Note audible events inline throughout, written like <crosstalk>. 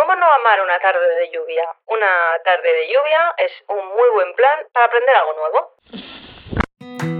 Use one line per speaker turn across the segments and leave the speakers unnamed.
¿Cómo no amar una tarde de lluvia? Una tarde de lluvia es un muy buen plan para aprender algo nuevo.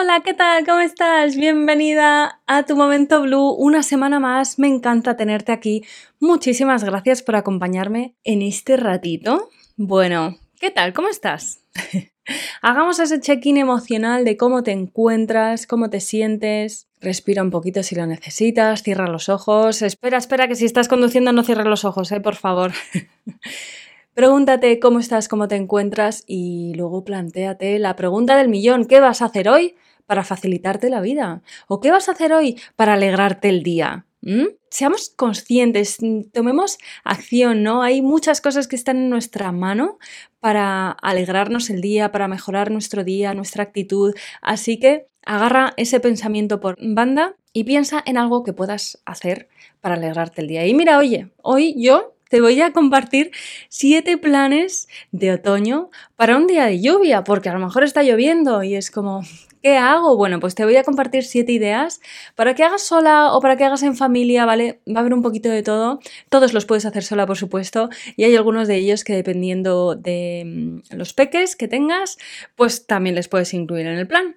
Hola, ¿qué tal? ¿Cómo estás? Bienvenida a tu momento blue. Una semana más. Me encanta tenerte aquí. Muchísimas gracias por acompañarme en este ratito. Bueno, ¿qué tal? ¿Cómo estás? <laughs> Hagamos ese check-in emocional de cómo te encuentras, cómo te sientes. Respira un poquito si lo necesitas, cierra los ojos. Espera, espera, que si estás conduciendo no cierres los ojos, ¿eh? por favor. <laughs> Pregúntate cómo estás, cómo te encuentras y luego planteate la pregunta del millón, ¿qué vas a hacer hoy para facilitarte la vida? ¿O qué vas a hacer hoy para alegrarte el día? ¿Mm? Seamos conscientes, tomemos acción, ¿no? Hay muchas cosas que están en nuestra mano para alegrarnos el día, para mejorar nuestro día, nuestra actitud. Así que agarra ese pensamiento por banda y piensa en algo que puedas hacer para alegrarte el día. Y mira, oye, hoy yo te voy a compartir siete planes de otoño para un día de lluvia, porque a lo mejor está lloviendo y es como, ¿qué hago? Bueno, pues te voy a compartir siete ideas para que hagas sola o para que hagas en familia, ¿vale? Va a haber un poquito de todo. Todos los puedes hacer sola, por supuesto, y hay algunos de ellos que dependiendo de mm, los peques que tengas, pues también les puedes incluir en el plan.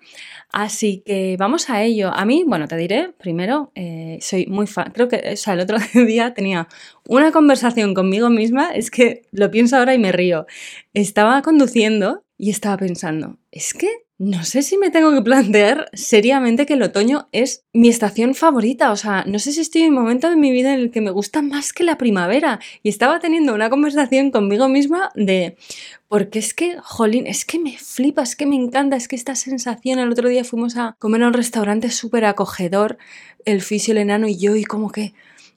Así que vamos a ello. A mí, bueno, te diré, primero, eh, soy muy fan, creo que, el otro <laughs> día tenía una conversación conmigo misma, es que lo pienso ahora y me río. Estaba conduciendo y estaba pensando, es que no sé si me tengo que plantear seriamente que el otoño es mi estación favorita. O sea, no sé si estoy en un momento de mi vida en el que me gusta más que la primavera. Y estaba teniendo una conversación conmigo misma de, porque es que, jolín, es que me flipa, es que me encanta, es que esta sensación, el otro día fuimos a comer a un restaurante súper acogedor, el fisio, el enano y yo, y como que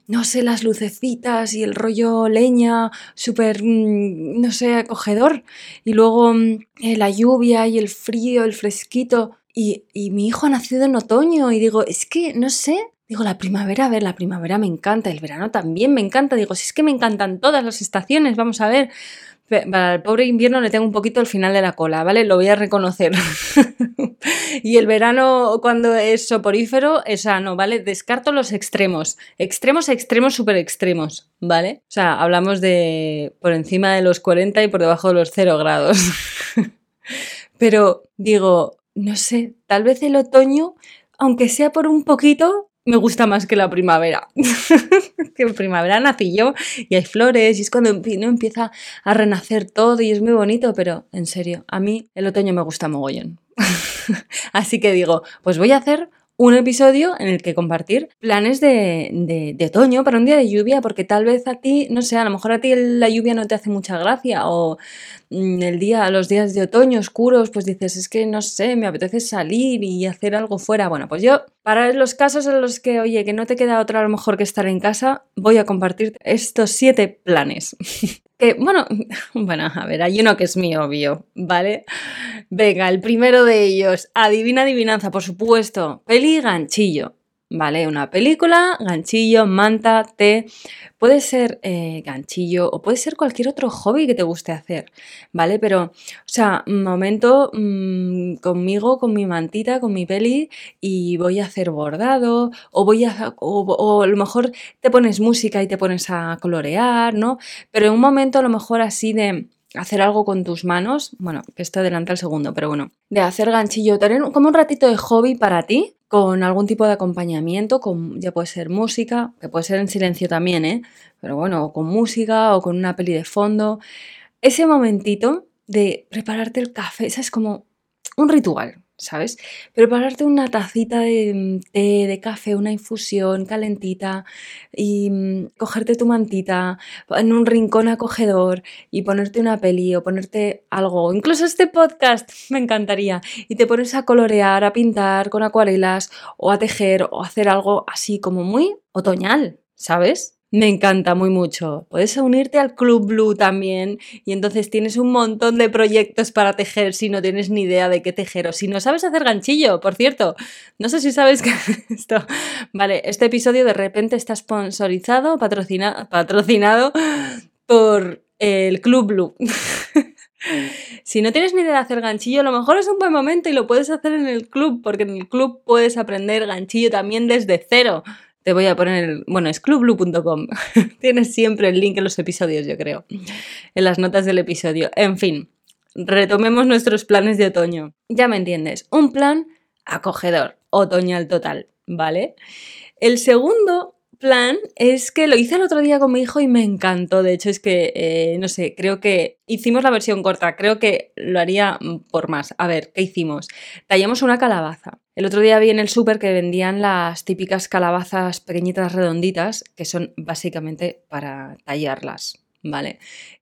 no sé, las lucecitas y el rollo leña, súper, mm, no sé, acogedor. Y luego mm, eh, la lluvia y el frío, el fresquito. Y, y mi hijo ha nacido en otoño y digo, es que, no sé, Digo, la primavera, a ver, la primavera me encanta, el verano también me encanta. Digo, si es que me encantan todas las estaciones, vamos a ver. Para el pobre invierno le tengo un poquito el final de la cola, ¿vale? Lo voy a reconocer. <laughs> y el verano, cuando es soporífero, es sano, ¿vale? Descarto los extremos. Extremos, extremos, súper extremos, ¿vale? O sea, hablamos de por encima de los 40 y por debajo de los 0 grados. <laughs> Pero digo, no sé, tal vez el otoño aunque sea por un poquito, me gusta más que la primavera. <laughs> que en primavera nací yo y hay flores y es cuando empieza a renacer todo y es muy bonito, pero en serio, a mí el otoño me gusta mogollón. <laughs> Así que digo, pues voy a hacer un episodio en el que compartir planes de, de, otoño para un día de lluvia, porque tal vez a ti, no sé, a lo mejor a ti la lluvia no te hace mucha gracia, o el día, los días de otoño oscuros, pues dices, es que no sé, me apetece salir y hacer algo fuera. Bueno, pues yo, para los casos en los que, oye, que no te queda otra a lo mejor que estar en casa, voy a compartir estos siete planes. <laughs> Que, bueno, <laughs> bueno, a ver, hay uno que es mi obvio, ¿vale? Venga, el primero de ellos, adivina adivinanza, por supuesto, peli ganchillo. ¿Vale? Una película, ganchillo, manta, té. Puede ser eh, ganchillo o puede ser cualquier otro hobby que te guste hacer, ¿vale? Pero, o sea, momento mm, conmigo, con mi mantita, con mi peli y voy a hacer bordado o voy a, o, a lo mejor te pones música y te pones a colorear, ¿no? Pero en un momento a lo mejor así de hacer algo con tus manos, bueno, que esto adelanta el segundo, pero bueno, de hacer ganchillo, tener como un ratito de hobby para ti, con algún tipo de acompañamiento, con, ya puede ser música, que puede ser en silencio también, ¿eh? Pero bueno, o con música o con una peli de fondo. Ese momentito de prepararte el café, es como un ritual, ¿sabes? Prepararte una tacita de mm, té, de café, una infusión calentita y mm, cogerte tu mantita en un rincón acogedor y ponerte una peli o ponerte algo, incluso este podcast <laughs> me encantaría, y te pones a colorear, a pintar con acuarelas o a tejer o hacer algo así como muy otoñal, ¿sabes? Me encanta muy mucho. Puedes unirte al Club Blue también y entonces tienes un montón de proyectos para tejer si no tienes ni idea de qué tejer o si no sabes hacer ganchillo, por cierto. No sé si sabes que <laughs> esto... Vale, este episodio de repente está sponsorizado, patrocinado por el Club Blue. <laughs> Si no tienes ni idea de hacer ganchillo, a lo mejor es un buen momento y lo puedes hacer en el club, porque en el club puedes aprender ganchillo también desde cero. Te voy a poner, bueno, es clubblue.com. <laughs> Tienes siempre el link en los episodios, yo creo, en las notas del episodio. En fin, retomemos nuestros planes de otoño. Ya me entiendes, un plan acogedor, otoñal total, ¿vale? El segundo plan es que lo hice el otro día con mi hijo y me encantó. De hecho, es que, eh, no sé, creo que hicimos la versión corta. Creo que lo haría por más. A ver, ¿qué hicimos? Tallamos una calabaza. El otro día vi en el súper que vendían las típicas calabazas pequeñitas redonditas, que son básicamente para tallarlas, ¿vale?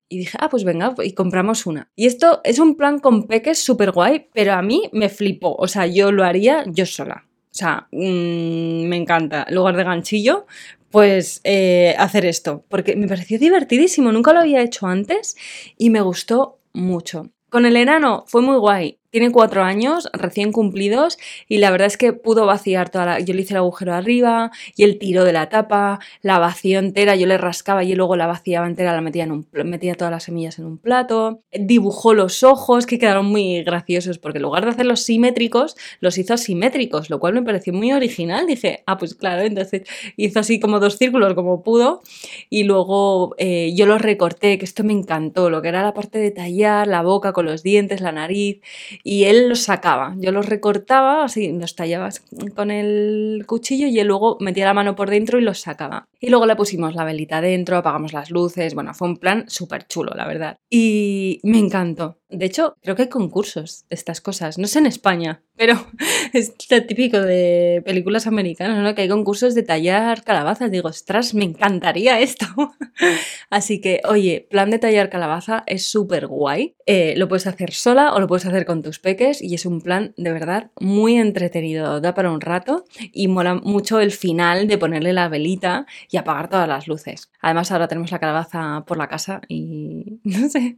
Y dije, ah, pues venga, y compramos una. Y esto es un plan con peques súper guay, pero a mí me flipó. O sea, yo lo haría yo sola. O sea, mm, me encanta. En lugar de ganchillo, pues eh, hacer esto. Porque me pareció divertidísimo. Nunca lo había hecho antes y me gustó mucho. Con el enano fue muy guay. Tiene cuatro años, recién cumplidos, y la verdad es que pudo vaciar toda la... Yo le hice el agujero arriba, y el tiro de la tapa, la vació entera, yo le rascaba y luego la vaciaba entera, la metía, en un... metía todas las semillas en un plato, dibujó los ojos, que quedaron muy graciosos, porque en lugar de hacerlos simétricos, los hizo asimétricos, lo cual me pareció muy original. Dije, ah, pues claro, entonces hizo así como dos círculos como pudo, y luego eh, yo los recorté, que esto me encantó, lo que era la parte de tallar, la boca con los dientes, la nariz, y él los sacaba. Yo los recortaba, así los tallaba con el cuchillo y él luego metía la mano por dentro y los sacaba. Y luego le pusimos la velita dentro, apagamos las luces, bueno, fue un plan súper chulo, la verdad. Y me encantó. De hecho, creo que hay concursos de estas cosas. No sé en España, pero <laughs> es típico de películas americanas, ¿no? Que hay concursos de tallar calabazas. Digo, ostras, me encantaría esto. <laughs> Así que, oye, plan de tallar calabaza es súper guay. Eh, lo puedes hacer sola o lo puedes hacer con tus peques y es un plan de verdad muy entretenido. Da para un rato y mola mucho el final de ponerle la velita y apagar todas las luces. Además, ahora tenemos la calabaza por la casa y <laughs> no sé,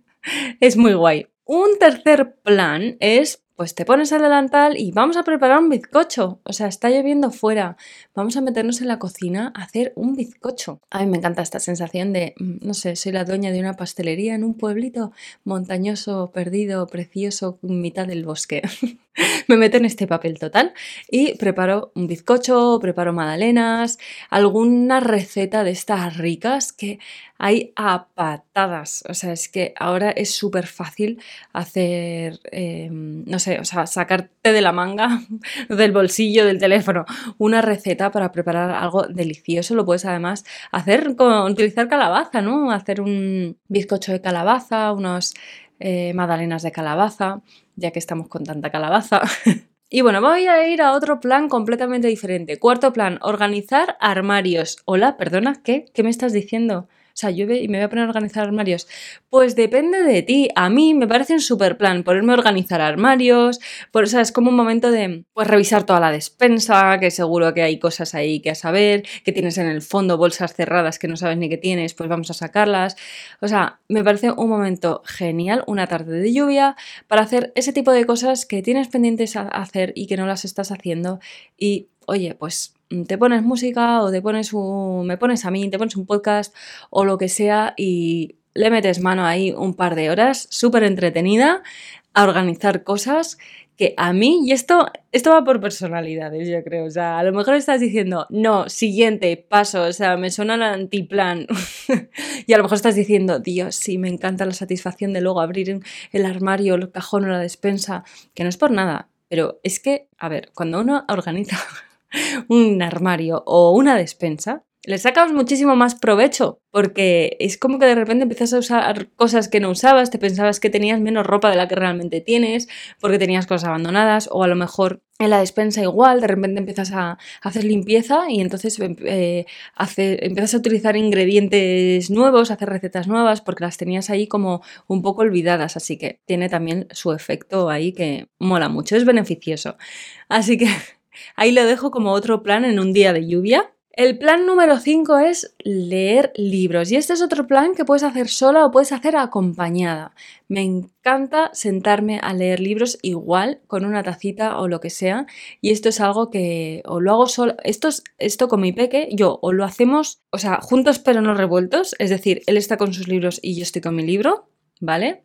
es muy guay. Un tercer plan es, pues te pones el delantal y vamos a preparar un bizcocho. O sea, está lloviendo fuera. Vamos a meternos en la cocina a hacer un bizcocho. A mí me encanta esta sensación de, mm, no sé, soy la dueña de una pastelería en un pueblito montañoso, perdido, precioso, en mitad del bosque. <laughs> <laughs> me meto en este papel total y preparo un bizcocho, preparo magdalenas, alguna receta de estas ricas que hay a patadas. O sea, es que ahora es súper fácil hacer, em, no sé, o sea, sacarte de la manga, <laughs> del bolsillo, del teléfono, una receta para preparar algo delicioso. Lo puedes además hacer con utilizar calabaza, ¿no? Hacer un bizcocho de calabaza, unos eh, magdalenas de calabaza, ya que estamos con tanta calabaza. <laughs> y bueno, voy a ir a otro plan completamente diferente. Cuarto plan, organizar armarios. Hola, perdona, ¿qué? ¿Qué me estás diciendo? O sea, llueve y me voy a poner a organizar armarios. Pues depende de ti. A mí me parece un super plan ponerme a organizar armarios. Por, o sea, es como un momento de pues, revisar toda la despensa, que seguro que hay cosas ahí que a saber, que tienes en el fondo bolsas cerradas que no sabes ni qué tienes, pues vamos a sacarlas. O sea, me parece un momento genial, una tarde de lluvia, para hacer ese tipo de cosas que tienes pendientes a hacer y que no las estás haciendo. Y oye, pues te pones música o te pones un, me pones a mí, te pones un podcast o lo que sea y le metes mano ahí un par de horas, súper entretenida, a organizar cosas que a mí, y esto, esto va por personalidades, yo creo, o sea, a lo mejor estás diciendo, no, siguiente, paso, o sea, me suena el antiplan, <laughs> y a lo mejor estás diciendo, Dios, sí, me encanta la satisfacción de luego abrir el armario, el cajón o la despensa, que no es por nada, pero es que, a ver, cuando uno organiza <laughs> un armario o una despensa, le sacas muchísimo más provecho, porque es como que de repente empiezas a usar cosas que no usabas, te pensabas que tenías menos ropa de la que realmente tienes, porque tenías cosas abandonadas, o a lo mejor en la despensa igual, de repente empiezas a hacer limpieza y entonces eh, empiezas a utilizar ingredientes nuevos, hacer recetas nuevas, porque las tenías ahí como un poco olvidadas, así que tiene también su efecto ahí que mola mucho, es beneficioso. Así que Ahí lo dejo como otro plan en un día de lluvia. El plan número 5 es leer libros y este es otro plan que puedes hacer sola o puedes hacer acompañada. Me encanta sentarme a leer libros igual con una tacita o lo que sea y esto es algo que o lo hago solo, esto, esto con mi peque, yo o lo hacemos, o sea, juntos pero no revueltos, es decir, él está con sus libros y yo estoy con mi libro, ¿vale?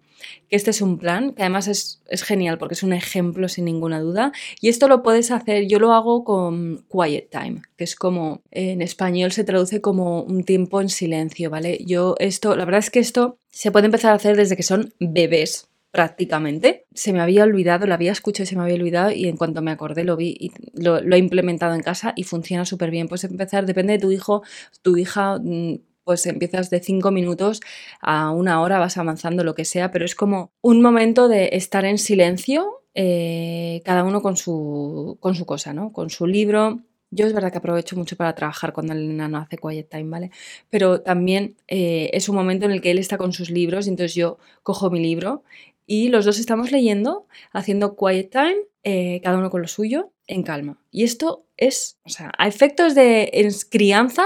Que este es un plan, que además es, genial porque es un ejemplo sin ninguna duda. Y esto lo puedes hacer, yo lo hago con Quiet Time, que es como en español se traduce como un tiempo en silencio, ¿vale? Yo esto, la verdad es que esto se puede empezar a hacer desde que son bebés, prácticamente. Se me había olvidado, lo había escuchado y se me había olvidado y en cuanto me acordé lo vi y lo, lo he implementado en casa y funciona súper bien. Puedes empezar, depende de tu hijo, tu hija mm, pues empiezas de cinco minutos a una hora, vas avanzando lo que sea, pero es como un momento de estar en silencio, eh, cada uno con su, con su cosa, ¿no? Con su libro. Yo es verdad que aprovecho mucho para trabajar cuando el enano hace quiet time, ¿vale? Pero también eh, es un momento en el que él está con sus libros y entonces yo cojo mi libro y los dos estamos leyendo, haciendo quiet time, eh, cada uno con lo suyo, en calma. Y esto es, o sea, a efectos de crianza,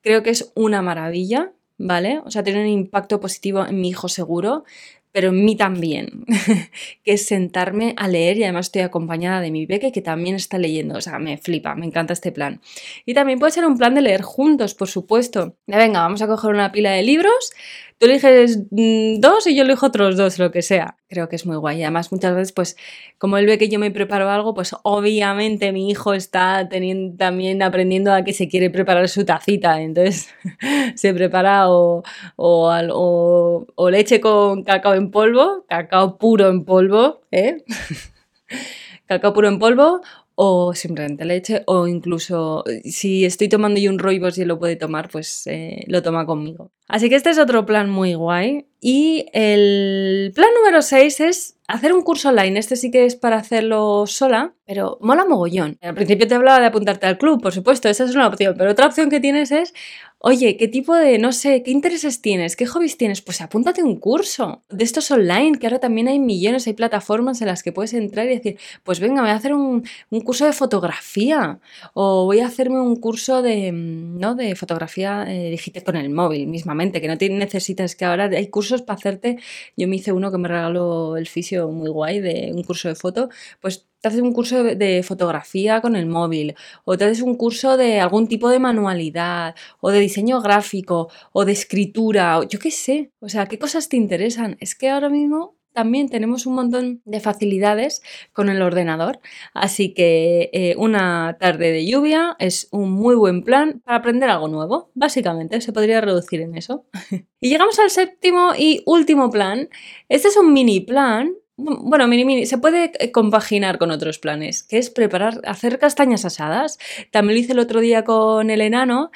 creo que es una maravilla, ¿vale? O sea, tiene un impacto positivo en mi hijo seguro, pero en mí también, <laughs> que es sentarme a leer y además estoy acompañada de mi beque que también está leyendo, o sea, me flipa, me encanta este plan. Y también puede ser un plan de leer juntos, por supuesto. De venga, vamos a coger una pila de libros, tú eliges mm, dos y yo elijo otros dos, lo que sea. Creo que es muy guay. Además, muchas veces, pues, como él ve que yo me preparo algo, pues obviamente mi hijo está teniendo, también aprendiendo a que se quiere preparar su tacita. Entonces, <laughs> se prepara o, o, o leche con cacao en polvo, cacao puro en polvo, ¿eh? <laughs> cacao puro en polvo o simplemente leche, o incluso si estoy tomando yo un roibos y lo puede tomar, pues eh, lo toma conmigo. Así que este es otro plan muy guay. Y el plan número 6 es hacer un curso online. Este sí que es para hacerlo sola, pero mola mogollón. Al principio te hablaba de apuntarte al club, por supuesto, esa es una opción, pero otra opción que tienes es Oye, ¿qué tipo de, no sé, qué intereses tienes? ¿Qué hobbies tienes? Pues apúntate un curso de estos online, que ahora también hay millones, hay plataformas en las que puedes entrar y decir, pues venga, voy a hacer un, curso de fotografía o voy a hacerme un curso de, mm, ¿no? de fotografía eh, digital con el móvil mismamente, que no te necesitas, que ahora hay cursos para hacerte, yo me hice uno que me regaló el fisio muy guay de un curso de foto, pues te haces un curso de fotografía con el móvil, o te haces un curso de algún tipo de manualidad, o de diseño gráfico, o de escritura, o yo qué sé. O sea, ¿qué cosas te interesan? Es que ahora mismo también tenemos un montón de facilidades con el ordenador. Así que eh, una tarde de lluvia es un muy buen plan para aprender algo nuevo. Básicamente, se podría reducir en eso. <laughs> y llegamos al séptimo y último plan. Este es un mini plan bueno, mini mini, se puede eh, compaginar con otros planes, que es preparar, hacer castañas asadas. También lo hice el otro día con el enano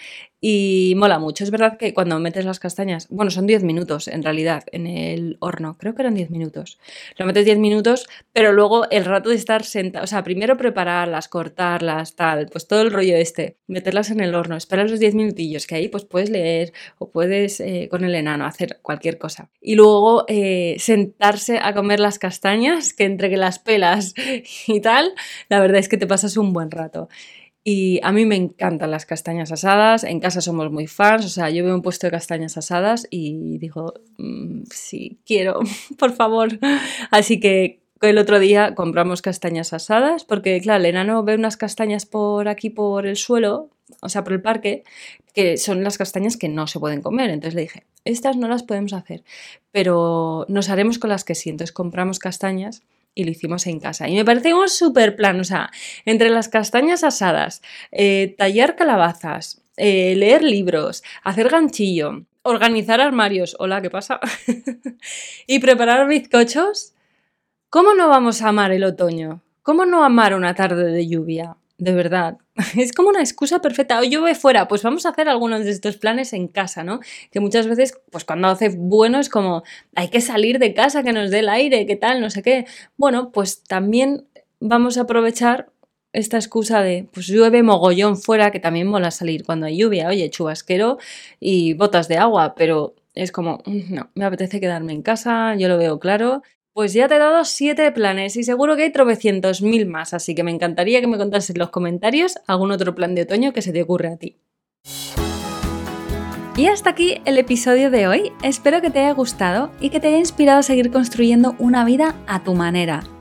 y mola mucho. Es verdad que cuando metes las castañas, bueno, son 10 minutos en realidad en el horno, creo que eran 10 minutos. Lo metes 10 minutos, pero luego el rato de estar sentado, o sea, primero prepararlas, cortarlas, tal, pues todo el rollo este, meterlas en el horno, esperar los 10 minutillos, que ahí pues puedes leer o puedes eh, con el enano hacer cualquier cosa. Y luego eh, sentarse a comer las castañas, que entre que las pelas <laughs> y tal, la verdad es que te pasas un buen rato. Y a mí me encantan las castañas asadas, en casa somos muy fans, o sea, yo veo un puesto de castañas asadas y digo, mm, sí, quiero, <laughs> por favor. Así que el otro día compramos castañas asadas, porque claro, el enano ve unas castañas por aquí, por el suelo, o sea, por el parque, que son las castañas que no se pueden comer. Entonces le dije, estas no las podemos hacer, pero nos haremos con las que sí. Entonces compramos castañas y lo hicimos en casa. Y me parece un súper plan, o sea, entre las castañas asadas, eh, tallar calabazas, eh, leer libros, hacer ganchillo, organizar armarios, hola, ¿qué pasa? <laughs> y preparar bizcochos, ¿cómo no vamos a amar el otoño? ¿Cómo no amar una tarde de lluvia? de verdad. <laughs> Es como una excusa perfecta. Hoy voy fuera, pues vamos a hacer algunos de estos planes en casa, ¿no? Que muchas veces, pues cuando hace bueno es como, hay que salir de casa, que nos dé el aire, qué tal, no sé qué. Bueno, pues también vamos a aprovechar esta excusa de, pues llueve mogollón fuera, que también mola salir cuando hay lluvia, oye, chubasquero y botas de agua, pero es como, mm, no, me apetece quedarme en casa, yo lo veo claro pues ya te he dado siete planes y seguro que hay tropecientos mil más, así que me encantaría que me contases en los comentarios algún otro plan de otoño que se te ocurre a ti. Y hasta aquí el episodio de hoy. Espero que te haya gustado y que te haya inspirado a seguir construyendo una vida a tu manera.